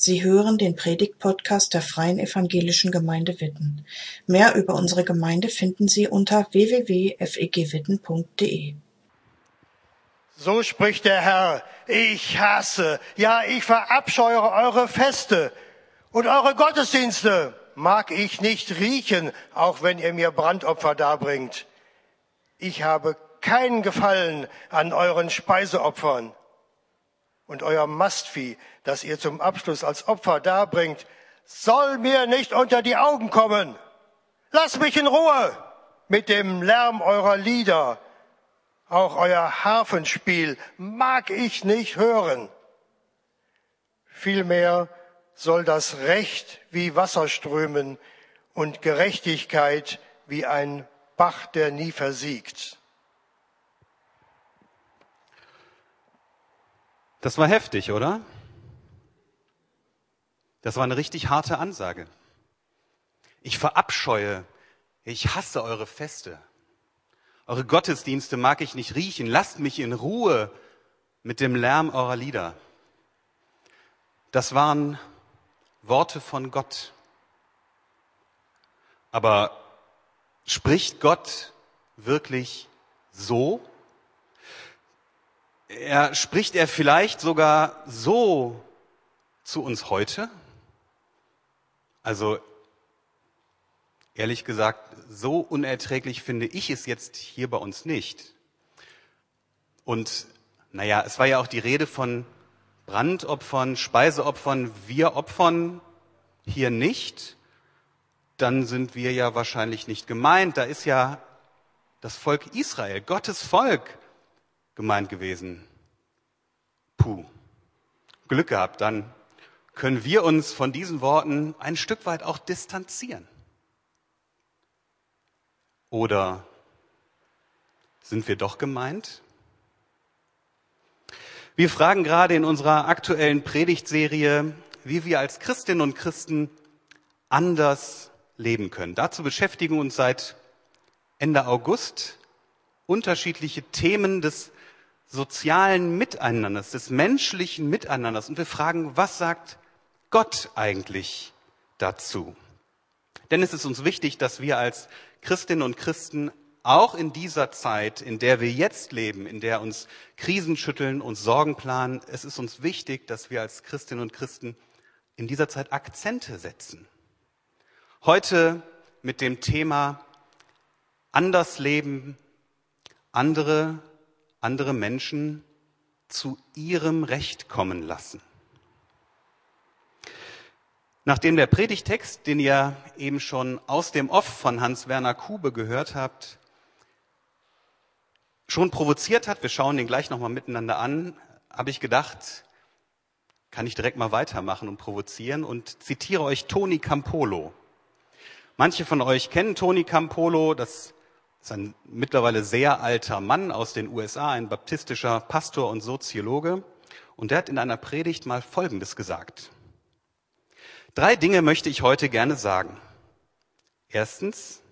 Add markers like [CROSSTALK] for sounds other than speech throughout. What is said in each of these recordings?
Sie hören den Predigt-Podcast der Freien Evangelischen Gemeinde Witten. Mehr über unsere Gemeinde finden Sie unter www.fegwitten.de. So spricht der Herr, ich hasse, ja, ich verabscheue eure Feste und eure Gottesdienste mag ich nicht riechen, auch wenn ihr mir Brandopfer darbringt. Ich habe keinen Gefallen an euren Speiseopfern und euer Mastvieh, das ihr zum Abschluss als Opfer darbringt, soll mir nicht unter die Augen kommen. Lasst mich in Ruhe mit dem Lärm eurer Lieder. Auch euer Harfenspiel mag ich nicht hören. Vielmehr soll das Recht wie Wasser strömen und Gerechtigkeit wie ein Bach, der nie versiegt. Das war heftig, oder? Das war eine richtig harte Ansage. Ich verabscheue, ich hasse eure Feste. Eure Gottesdienste mag ich nicht riechen. Lasst mich in Ruhe mit dem Lärm eurer Lieder. Das waren Worte von Gott. Aber spricht Gott wirklich so? Er spricht er vielleicht sogar so zu uns heute? Also ehrlich gesagt, so unerträglich finde ich es jetzt hier bei uns nicht. Und naja, es war ja auch die Rede von Brandopfern, Speiseopfern. Wir opfern hier nicht. Dann sind wir ja wahrscheinlich nicht gemeint. Da ist ja das Volk Israel, Gottes Volk gemeint gewesen. Puh, Glück gehabt, dann können wir uns von diesen Worten ein Stück weit auch distanzieren. Oder sind wir doch gemeint? Wir fragen gerade in unserer aktuellen Predigtserie, wie wir als Christinnen und Christen anders leben können. Dazu beschäftigen uns seit Ende August unterschiedliche Themen des sozialen Miteinanders, des menschlichen Miteinanders. Und wir fragen, was sagt Gott eigentlich dazu? Denn es ist uns wichtig, dass wir als Christinnen und Christen auch in dieser Zeit, in der wir jetzt leben, in der uns Krisen schütteln und Sorgen planen, es ist uns wichtig, dass wir als Christinnen und Christen in dieser Zeit Akzente setzen. Heute mit dem Thema anders leben, andere andere Menschen zu ihrem Recht kommen lassen. Nachdem der Predigtext, den ihr eben schon aus dem Off von Hans-Werner Kube gehört habt, schon provoziert hat, wir schauen den gleich nochmal miteinander an, habe ich gedacht, kann ich direkt mal weitermachen und provozieren und zitiere euch Toni Campolo. Manche von euch kennen Toni Campolo, das ist ein mittlerweile sehr alter Mann aus den USA, ein baptistischer Pastor und Soziologe. Und der hat in einer Predigt mal Folgendes gesagt. Drei Dinge möchte ich heute gerne sagen. Erstens,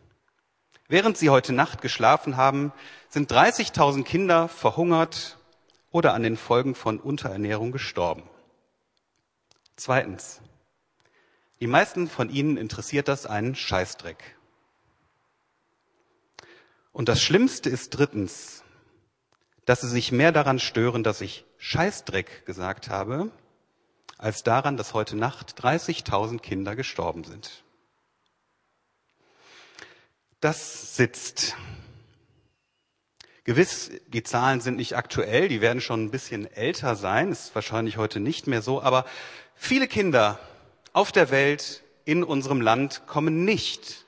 während Sie heute Nacht geschlafen haben, sind 30.000 Kinder verhungert oder an den Folgen von Unterernährung gestorben. Zweitens, die meisten von Ihnen interessiert das einen Scheißdreck. Und das Schlimmste ist drittens, dass sie sich mehr daran stören, dass ich Scheißdreck gesagt habe, als daran, dass heute Nacht 30.000 Kinder gestorben sind. Das sitzt. Gewiss, die Zahlen sind nicht aktuell, die werden schon ein bisschen älter sein, ist wahrscheinlich heute nicht mehr so, aber viele Kinder auf der Welt, in unserem Land, kommen nicht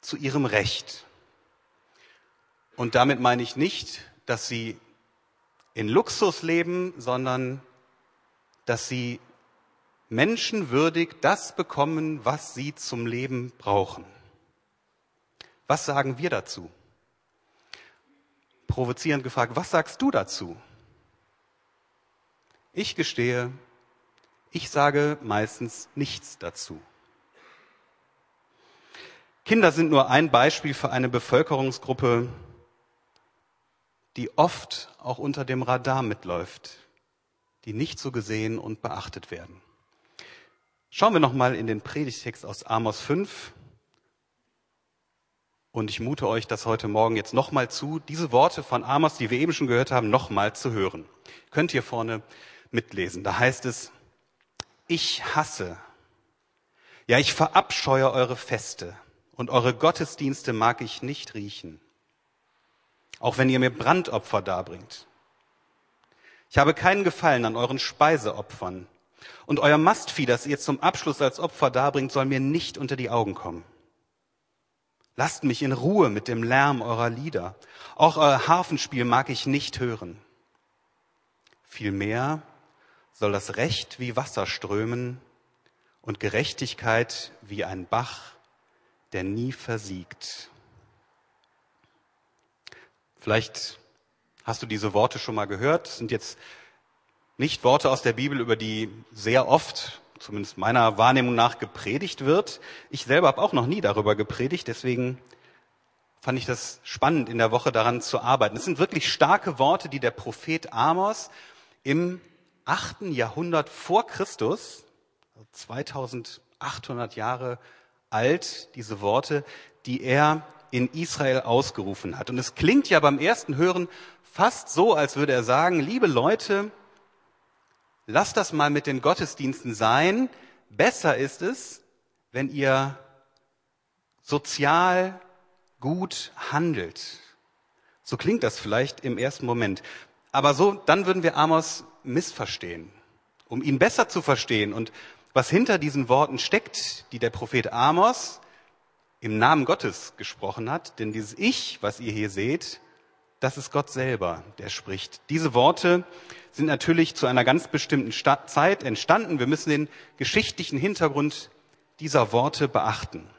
zu ihrem Recht. Und damit meine ich nicht, dass sie in Luxus leben, sondern dass sie menschenwürdig das bekommen, was sie zum Leben brauchen. Was sagen wir dazu? Provozierend gefragt, was sagst du dazu? Ich gestehe, ich sage meistens nichts dazu. Kinder sind nur ein Beispiel für eine Bevölkerungsgruppe, die oft auch unter dem Radar mitläuft, die nicht so gesehen und beachtet werden. Schauen wir nochmal in den Predigtext aus Amos 5. Und ich mute euch das heute Morgen jetzt nochmal zu, diese Worte von Amos, die wir eben schon gehört haben, nochmal zu hören. Könnt ihr vorne mitlesen. Da heißt es, ich hasse, ja ich verabscheue eure Feste und eure Gottesdienste mag ich nicht riechen, auch wenn ihr mir Brandopfer darbringt. Ich habe keinen Gefallen an euren Speiseopfern und euer Mastvieh, das ihr zum Abschluss als Opfer darbringt, soll mir nicht unter die Augen kommen. Lasst mich in Ruhe mit dem Lärm eurer Lieder. Auch euer Harfenspiel mag ich nicht hören. Vielmehr soll das Recht wie Wasser strömen und Gerechtigkeit wie ein Bach, der nie versiegt. Vielleicht hast du diese Worte schon mal gehört. Das sind jetzt nicht Worte aus der Bibel, über die sehr oft zumindest meiner Wahrnehmung nach gepredigt wird. Ich selber habe auch noch nie darüber gepredigt, deswegen fand ich das spannend, in der Woche daran zu arbeiten. Es sind wirklich starke Worte, die der Prophet Amos im achten Jahrhundert vor Christus, 2800 Jahre alt, diese Worte, die er in Israel ausgerufen hat. Und es klingt ja beim ersten Hören fast so, als würde er sagen, liebe Leute, lasst das mal mit den Gottesdiensten sein. Besser ist es, wenn ihr sozial gut handelt. So klingt das vielleicht im ersten Moment. Aber so, dann würden wir Amos missverstehen. Um ihn besser zu verstehen und was hinter diesen Worten steckt, die der Prophet Amos im Namen Gottes gesprochen hat, denn dieses Ich, was ihr hier seht, das ist Gott selber, der spricht. Diese Worte sind natürlich zu einer ganz bestimmten Zeit entstanden. Wir müssen den geschichtlichen Hintergrund dieser Worte beachten.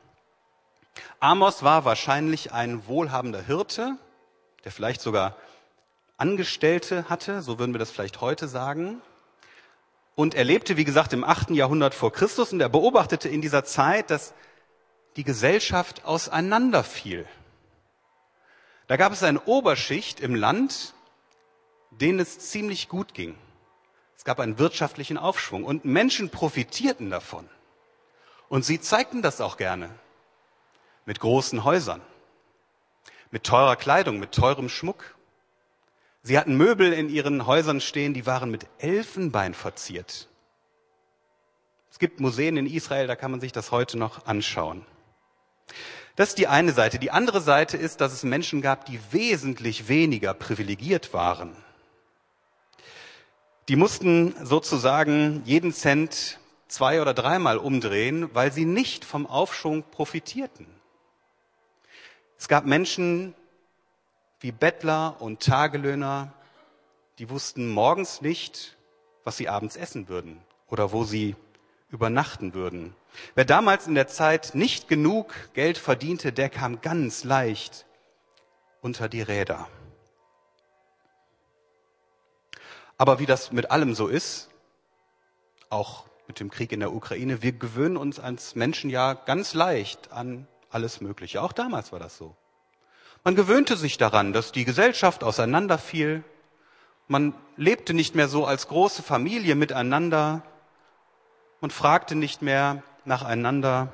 Amos war wahrscheinlich ein wohlhabender Hirte, der vielleicht sogar Angestellte hatte, so würden wir das vielleicht heute sagen. Und er lebte, wie gesagt, im achten Jahrhundert vor Christus und er beobachtete in dieser Zeit, dass die Gesellschaft auseinanderfiel. Da gab es eine Oberschicht im Land, denen es ziemlich gut ging. Es gab einen wirtschaftlichen Aufschwung und Menschen profitierten davon. Und sie zeigten das auch gerne mit großen Häusern, mit teurer Kleidung, mit teurem Schmuck. Sie hatten Möbel in ihren Häusern stehen, die waren mit Elfenbein verziert. Es gibt Museen in Israel, da kann man sich das heute noch anschauen. Das ist die eine Seite. Die andere Seite ist, dass es Menschen gab, die wesentlich weniger privilegiert waren. Die mussten sozusagen jeden Cent zwei oder dreimal umdrehen, weil sie nicht vom Aufschwung profitierten. Es gab Menschen wie Bettler und Tagelöhner, die wussten morgens nicht, was sie abends essen würden oder wo sie übernachten würden. Wer damals in der Zeit nicht genug Geld verdiente, der kam ganz leicht unter die Räder. Aber wie das mit allem so ist, auch mit dem Krieg in der Ukraine, wir gewöhnen uns als Menschen ja ganz leicht an alles Mögliche. Auch damals war das so. Man gewöhnte sich daran, dass die Gesellschaft auseinanderfiel. Man lebte nicht mehr so als große Familie miteinander. Man fragte nicht mehr nacheinander,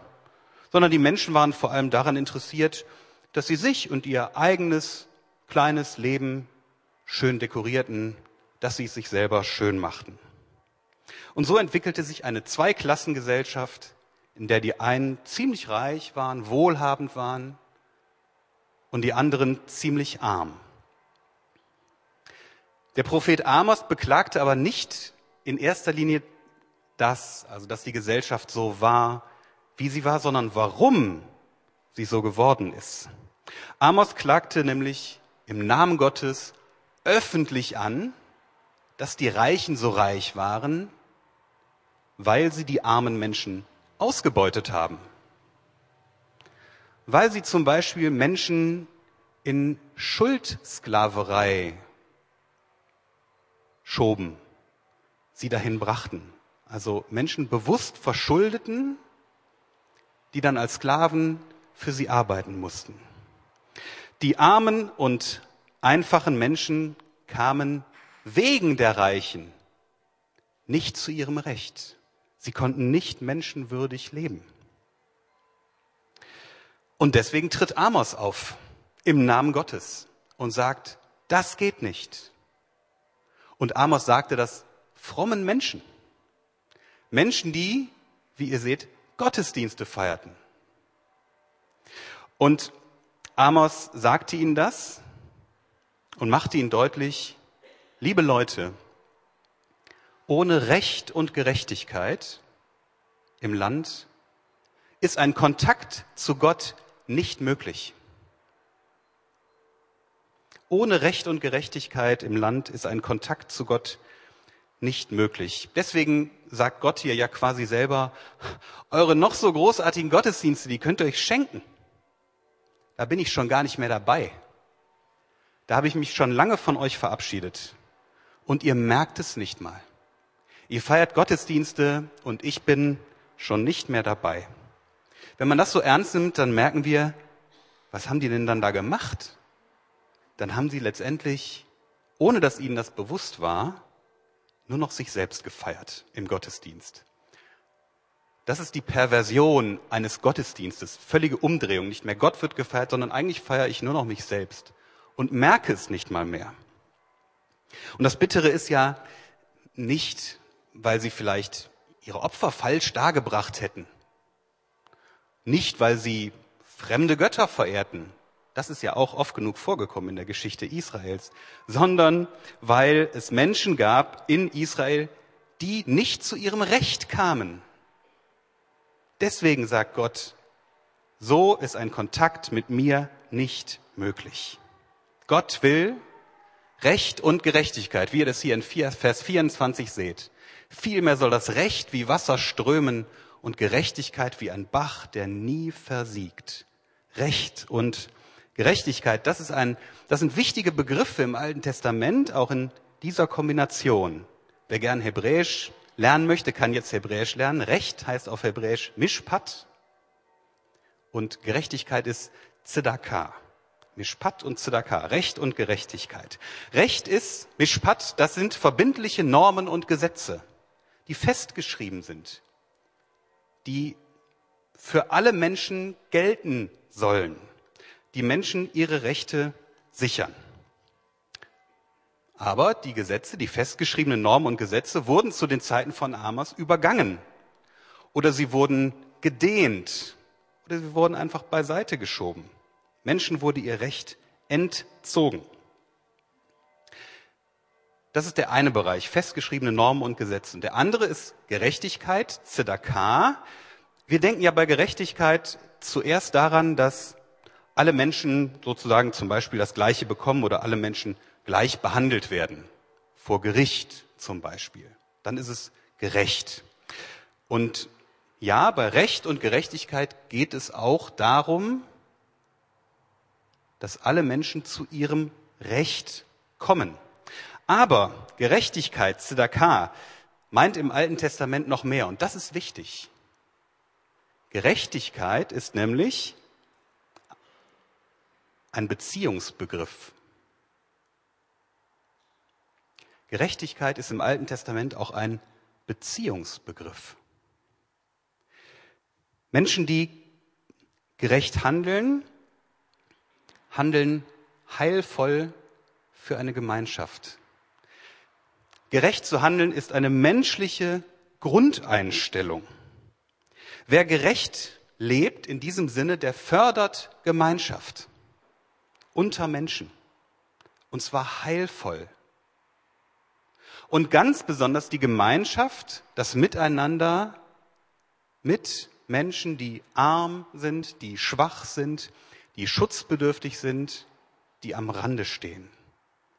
sondern die Menschen waren vor allem daran interessiert, dass sie sich und ihr eigenes kleines Leben schön dekorierten, dass sie es sich selber schön machten. Und so entwickelte sich eine Zweiklassengesellschaft, in der die einen ziemlich reich waren, wohlhabend waren und die anderen ziemlich arm. Der Prophet Amos beklagte aber nicht in erster Linie das, also dass die Gesellschaft so war, wie sie war, sondern warum sie so geworden ist. Amos klagte nämlich im Namen Gottes öffentlich an, dass die Reichen so reich waren, weil sie die armen Menschen ausgebeutet haben. Weil sie zum Beispiel Menschen in Schuldsklaverei schoben, sie dahin brachten. Also Menschen bewusst verschuldeten, die dann als Sklaven für sie arbeiten mussten. Die armen und einfachen Menschen kamen wegen der Reichen nicht zu ihrem Recht. Sie konnten nicht menschenwürdig leben. Und deswegen tritt Amos auf im Namen Gottes und sagt, das geht nicht. Und Amos sagte das frommen Menschen. Menschen, die, wie ihr seht, Gottesdienste feierten. Und Amos sagte ihnen das und machte ihnen deutlich, liebe Leute, ohne Recht und Gerechtigkeit im Land ist ein Kontakt zu Gott nicht möglich. Ohne Recht und Gerechtigkeit im Land ist ein Kontakt zu Gott nicht möglich. Deswegen sagt Gott hier ja quasi selber, eure noch so großartigen Gottesdienste, die könnt ihr euch schenken. Da bin ich schon gar nicht mehr dabei. Da habe ich mich schon lange von euch verabschiedet. Und ihr merkt es nicht mal. Ihr feiert Gottesdienste und ich bin schon nicht mehr dabei. Wenn man das so ernst nimmt, dann merken wir, was haben die denn dann da gemacht? Dann haben sie letztendlich, ohne dass ihnen das bewusst war, nur noch sich selbst gefeiert im Gottesdienst. Das ist die Perversion eines Gottesdienstes, völlige Umdrehung. Nicht mehr Gott wird gefeiert, sondern eigentlich feiere ich nur noch mich selbst und merke es nicht mal mehr. Und das Bittere ist ja nicht, weil sie vielleicht ihre Opfer falsch dargebracht hätten. Nicht, weil sie fremde Götter verehrten. Das ist ja auch oft genug vorgekommen in der Geschichte Israels, sondern weil es Menschen gab in Israel, die nicht zu ihrem Recht kamen. Deswegen sagt Gott, so ist ein Kontakt mit mir nicht möglich. Gott will Recht und Gerechtigkeit, wie ihr das hier in Vers 24 seht. Vielmehr soll das Recht wie Wasser strömen und Gerechtigkeit wie ein Bach, der nie versiegt. Recht und Gerechtigkeit, das, ist ein, das sind wichtige Begriffe im Alten Testament, auch in dieser Kombination. Wer gern Hebräisch lernen möchte, kann jetzt Hebräisch lernen. Recht heißt auf Hebräisch Mishpat und Gerechtigkeit ist Tzedakah. Mishpat und Tzedakah, Recht und Gerechtigkeit. Recht ist, Mishpat, das sind verbindliche Normen und Gesetze die festgeschrieben sind, die für alle Menschen gelten sollen, die Menschen ihre Rechte sichern. Aber die Gesetze, die festgeschriebenen Normen und Gesetze wurden zu den Zeiten von Amos übergangen oder sie wurden gedehnt oder sie wurden einfach beiseite geschoben. Menschen wurde ihr Recht entzogen. Das ist der eine Bereich, festgeschriebene Normen und Gesetze. Und der andere ist Gerechtigkeit, Zedakah. Wir denken ja bei Gerechtigkeit zuerst daran, dass alle Menschen sozusagen zum Beispiel das Gleiche bekommen oder alle Menschen gleich behandelt werden. Vor Gericht zum Beispiel. Dann ist es gerecht. Und ja, bei Recht und Gerechtigkeit geht es auch darum, dass alle Menschen zu ihrem Recht kommen. Aber Gerechtigkeit, Tzedakah, meint im Alten Testament noch mehr. Und das ist wichtig. Gerechtigkeit ist nämlich ein Beziehungsbegriff. Gerechtigkeit ist im Alten Testament auch ein Beziehungsbegriff. Menschen, die gerecht handeln, handeln heilvoll für eine Gemeinschaft. Gerecht zu handeln ist eine menschliche Grundeinstellung. Wer gerecht lebt in diesem Sinne, der fördert Gemeinschaft unter Menschen. Und zwar heilvoll. Und ganz besonders die Gemeinschaft, das Miteinander mit Menschen, die arm sind, die schwach sind, die schutzbedürftig sind, die am Rande stehen.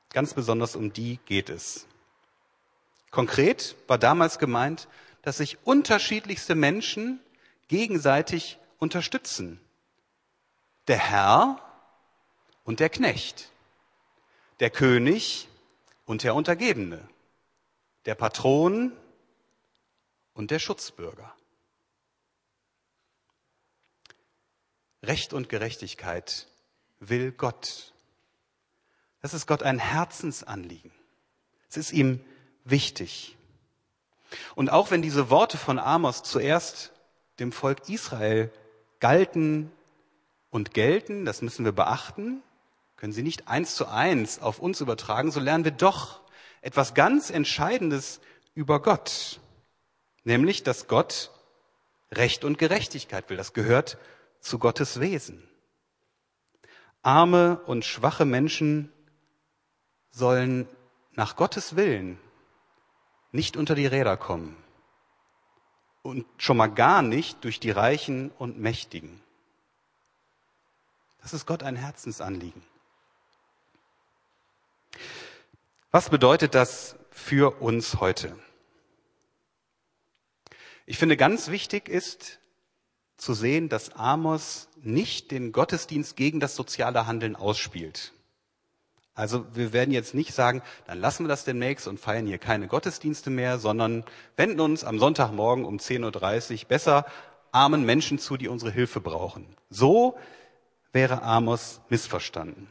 Ganz besonders um die geht es. Konkret war damals gemeint, dass sich unterschiedlichste Menschen gegenseitig unterstützen. Der Herr und der Knecht, der König und der Untergebene, der Patron und der Schutzbürger. Recht und Gerechtigkeit will Gott. Das ist Gott ein Herzensanliegen. Es ist ihm wichtig. Und auch wenn diese Worte von Amos zuerst dem Volk Israel galten und gelten, das müssen wir beachten, können sie nicht eins zu eins auf uns übertragen, so lernen wir doch etwas ganz Entscheidendes über Gott, nämlich dass Gott Recht und Gerechtigkeit will. Das gehört zu Gottes Wesen. Arme und schwache Menschen sollen nach Gottes Willen nicht unter die Räder kommen und schon mal gar nicht durch die Reichen und Mächtigen. Das ist Gott ein Herzensanliegen. Was bedeutet das für uns heute? Ich finde ganz wichtig ist zu sehen, dass Amos nicht den Gottesdienst gegen das soziale Handeln ausspielt. Also wir werden jetzt nicht sagen, dann lassen wir das demnächst und feiern hier keine Gottesdienste mehr, sondern wenden uns am Sonntagmorgen um 10.30 Uhr besser armen Menschen zu, die unsere Hilfe brauchen. So wäre Amos missverstanden.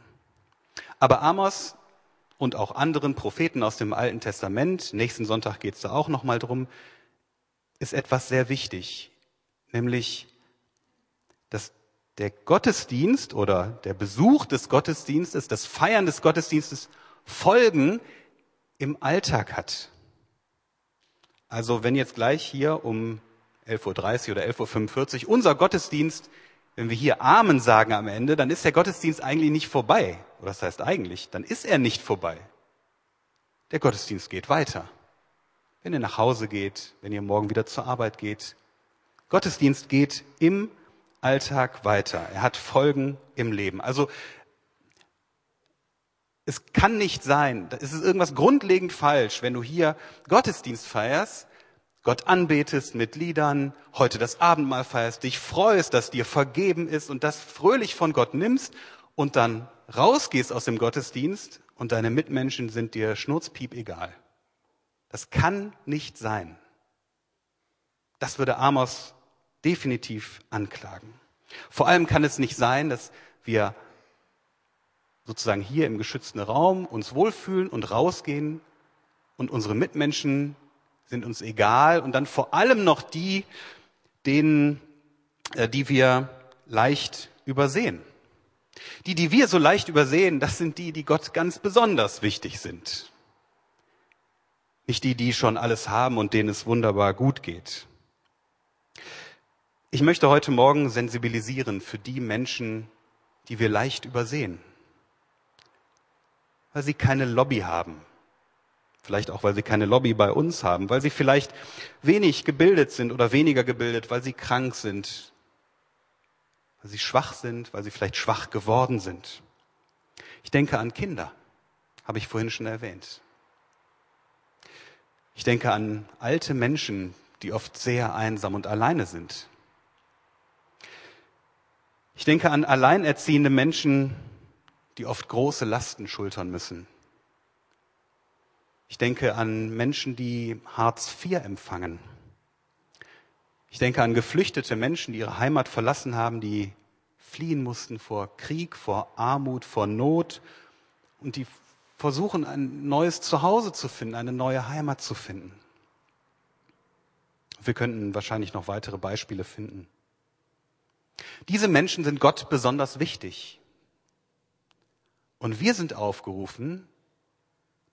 Aber Amos und auch anderen Propheten aus dem Alten Testament, nächsten Sonntag geht es da auch nochmal drum, ist etwas sehr wichtig, nämlich, dass der Gottesdienst oder der Besuch des Gottesdienstes, das Feiern des Gottesdienstes Folgen im Alltag hat. Also wenn jetzt gleich hier um 11.30 Uhr oder 11.45 Uhr unser Gottesdienst wenn wir hier Amen sagen am Ende, dann ist der Gottesdienst eigentlich nicht vorbei. Oder das heißt eigentlich, dann ist er nicht vorbei. Der Gottesdienst geht weiter. Wenn ihr nach Hause geht, wenn ihr morgen wieder zur Arbeit geht. Gottesdienst geht im Alltag weiter. Er hat Folgen im Leben. Also es kann nicht sein, es ist irgendwas grundlegend falsch, wenn du hier Gottesdienst feierst Gott anbetest mit Liedern, heute das Abendmahl feierst, dich freust, dass dir vergeben ist und das fröhlich von Gott nimmst und dann rausgehst aus dem Gottesdienst und deine Mitmenschen sind dir schnurzpiep egal. Das kann nicht sein. Das würde Amos definitiv anklagen. Vor allem kann es nicht sein, dass wir sozusagen hier im geschützten Raum uns wohlfühlen und rausgehen und unsere Mitmenschen sind uns egal und dann vor allem noch die, denen, äh, die wir leicht übersehen. Die, die wir so leicht übersehen, das sind die, die Gott ganz besonders wichtig sind. Nicht die, die schon alles haben und denen es wunderbar gut geht. Ich möchte heute Morgen sensibilisieren für die Menschen, die wir leicht übersehen, weil sie keine Lobby haben, Vielleicht auch, weil sie keine Lobby bei uns haben, weil sie vielleicht wenig gebildet sind oder weniger gebildet, weil sie krank sind, weil sie schwach sind, weil sie vielleicht schwach geworden sind. Ich denke an Kinder, habe ich vorhin schon erwähnt. Ich denke an alte Menschen, die oft sehr einsam und alleine sind. Ich denke an alleinerziehende Menschen, die oft große Lasten schultern müssen. Ich denke an Menschen, die Hartz IV empfangen. Ich denke an geflüchtete Menschen, die ihre Heimat verlassen haben, die fliehen mussten vor Krieg, vor Armut, vor Not und die versuchen, ein neues Zuhause zu finden, eine neue Heimat zu finden. Wir könnten wahrscheinlich noch weitere Beispiele finden. Diese Menschen sind Gott besonders wichtig. Und wir sind aufgerufen,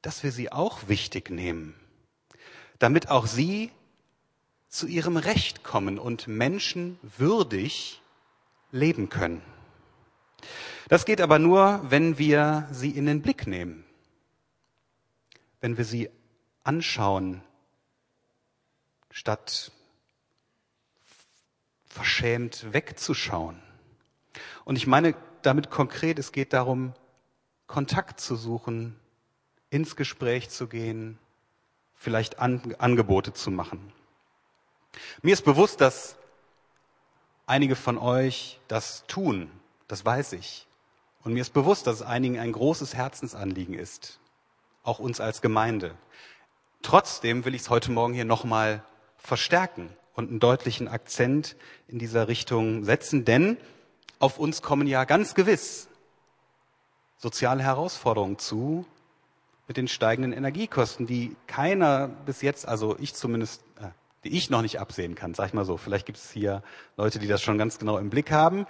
dass wir sie auch wichtig nehmen, damit auch sie zu ihrem Recht kommen und menschenwürdig leben können. Das geht aber nur, wenn wir sie in den Blick nehmen, wenn wir sie anschauen, statt verschämt wegzuschauen. Und ich meine damit konkret, es geht darum, Kontakt zu suchen ins Gespräch zu gehen, vielleicht An Angebote zu machen. Mir ist bewusst, dass einige von euch das tun, das weiß ich. Und mir ist bewusst, dass es einigen ein großes Herzensanliegen ist, auch uns als Gemeinde. Trotzdem will ich es heute Morgen hier nochmal verstärken und einen deutlichen Akzent in dieser Richtung setzen, denn auf uns kommen ja ganz gewiss soziale Herausforderungen zu, mit den steigenden Energiekosten, die keiner bis jetzt, also ich zumindest, äh, die ich noch nicht absehen kann, sag ich mal so. Vielleicht gibt es hier Leute, die das schon ganz genau im Blick haben.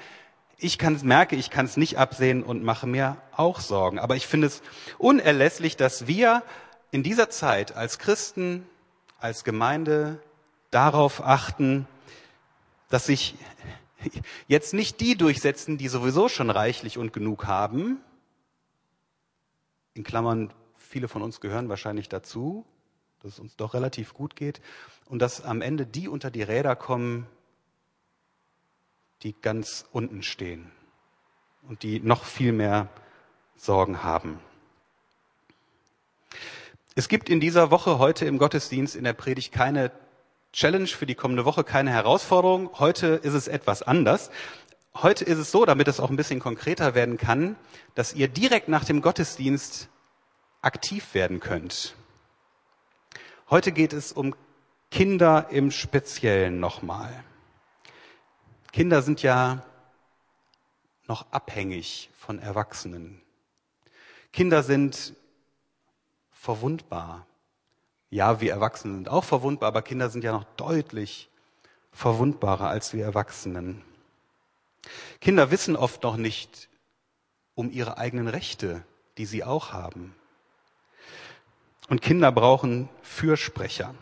Ich kann, merke, ich kann es nicht absehen und mache mir auch Sorgen. Aber ich finde es unerlässlich, dass wir in dieser Zeit als Christen, als Gemeinde darauf achten, dass sich jetzt nicht die durchsetzen, die sowieso schon reichlich und genug haben. In Klammern, viele von uns gehören wahrscheinlich dazu, dass es uns doch relativ gut geht. Und dass am Ende die unter die Räder kommen, die ganz unten stehen und die noch viel mehr Sorgen haben. Es gibt in dieser Woche heute im Gottesdienst in der Predigt keine Challenge für die kommende Woche, keine Herausforderung. Heute ist es etwas anders. Heute ist es so, damit es auch ein bisschen konkreter werden kann, dass ihr direkt nach dem Gottesdienst aktiv werden könnt. Heute geht es um Kinder im Speziellen nochmal. Kinder sind ja noch abhängig von Erwachsenen. Kinder sind verwundbar. Ja, wir Erwachsenen sind auch verwundbar, aber Kinder sind ja noch deutlich verwundbarer als wir Erwachsenen. Kinder wissen oft noch nicht um ihre eigenen Rechte, die sie auch haben. Und Kinder brauchen Fürsprecher.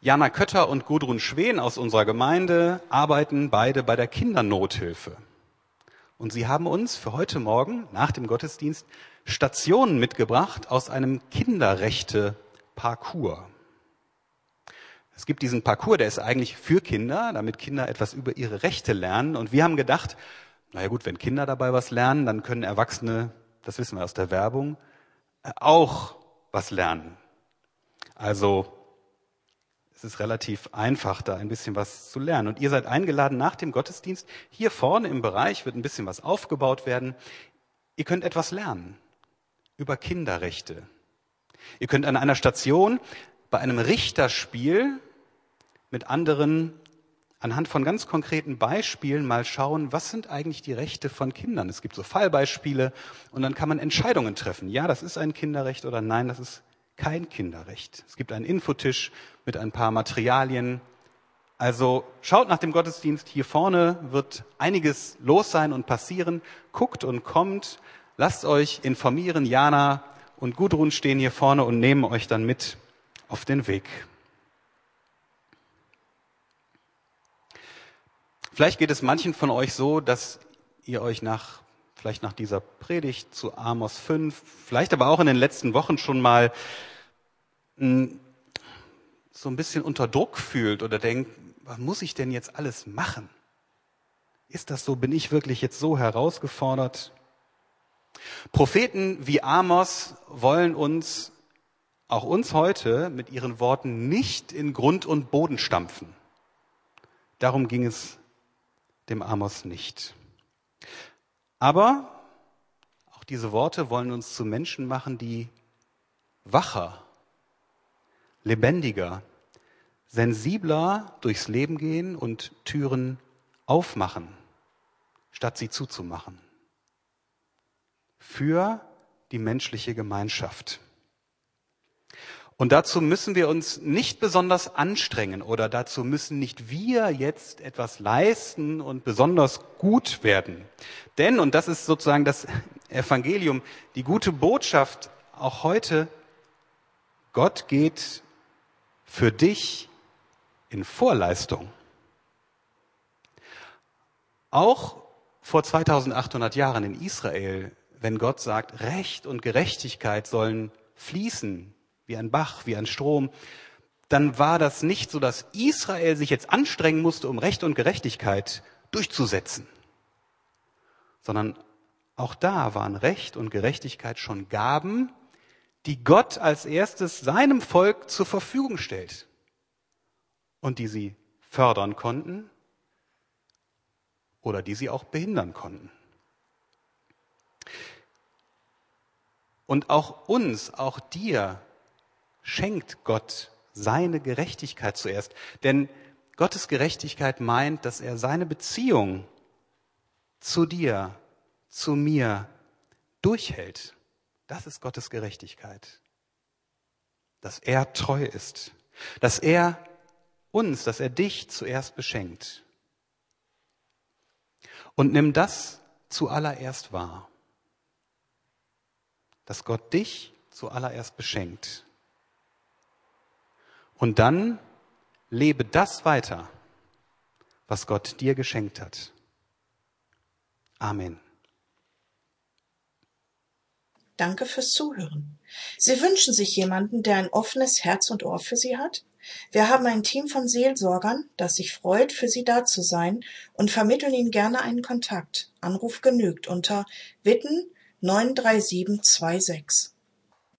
Jana Kötter und Gudrun Schwen aus unserer Gemeinde arbeiten beide bei der Kindernothilfe. Und sie haben uns für heute Morgen nach dem Gottesdienst Stationen mitgebracht aus einem Kinderrechte-Parcours. Es gibt diesen Parcours, der ist eigentlich für Kinder, damit Kinder etwas über ihre Rechte lernen. Und wir haben gedacht, naja gut, wenn Kinder dabei was lernen, dann können Erwachsene, das wissen wir aus der Werbung, auch was lernen. Also es ist relativ einfach, da ein bisschen was zu lernen. Und ihr seid eingeladen nach dem Gottesdienst. Hier vorne im Bereich wird ein bisschen was aufgebaut werden. Ihr könnt etwas lernen über Kinderrechte. Ihr könnt an einer Station bei einem Richterspiel mit anderen anhand von ganz konkreten Beispielen mal schauen, was sind eigentlich die Rechte von Kindern. Es gibt so Fallbeispiele und dann kann man Entscheidungen treffen. Ja, das ist ein Kinderrecht oder nein, das ist kein Kinderrecht. Es gibt einen Infotisch mit ein paar Materialien. Also schaut nach dem Gottesdienst, hier vorne wird einiges los sein und passieren. Guckt und kommt, Lasst euch informieren. Jana und Gudrun stehen hier vorne und nehmen euch dann mit auf den Weg. Vielleicht geht es manchen von euch so, dass ihr euch nach, vielleicht nach dieser Predigt zu Amos 5, vielleicht aber auch in den letzten Wochen schon mal hm, so ein bisschen unter Druck fühlt oder denkt, was muss ich denn jetzt alles machen? Ist das so? Bin ich wirklich jetzt so herausgefordert? Propheten wie Amos wollen uns, auch uns heute, mit ihren Worten nicht in Grund und Boden stampfen. Darum ging es dem Amos nicht. Aber auch diese Worte wollen uns zu Menschen machen, die wacher, lebendiger, sensibler durchs Leben gehen und Türen aufmachen, statt sie zuzumachen für die menschliche Gemeinschaft. Und dazu müssen wir uns nicht besonders anstrengen oder dazu müssen nicht wir jetzt etwas leisten und besonders gut werden. Denn, und das ist sozusagen das [LAUGHS] Evangelium, die gute Botschaft auch heute, Gott geht für dich in Vorleistung. Auch vor 2800 Jahren in Israel wenn Gott sagt, Recht und Gerechtigkeit sollen fließen wie ein Bach, wie ein Strom, dann war das nicht so, dass Israel sich jetzt anstrengen musste, um Recht und Gerechtigkeit durchzusetzen, sondern auch da waren Recht und Gerechtigkeit schon Gaben, die Gott als erstes seinem Volk zur Verfügung stellt und die sie fördern konnten oder die sie auch behindern konnten. Und auch uns, auch dir schenkt Gott seine Gerechtigkeit zuerst. Denn Gottes Gerechtigkeit meint, dass er seine Beziehung zu dir, zu mir durchhält. Das ist Gottes Gerechtigkeit. Dass er treu ist. Dass er uns, dass er dich zuerst beschenkt. Und nimm das zuallererst wahr. Dass Gott dich zuallererst beschenkt. Und dann lebe das weiter, was Gott dir geschenkt hat. Amen. Danke fürs Zuhören. Sie wünschen sich jemanden, der ein offenes Herz und Ohr für Sie hat? Wir haben ein Team von Seelsorgern, das sich freut, für Sie da zu sein und vermitteln Ihnen gerne einen Kontakt. Anruf genügt unter Witten 93726.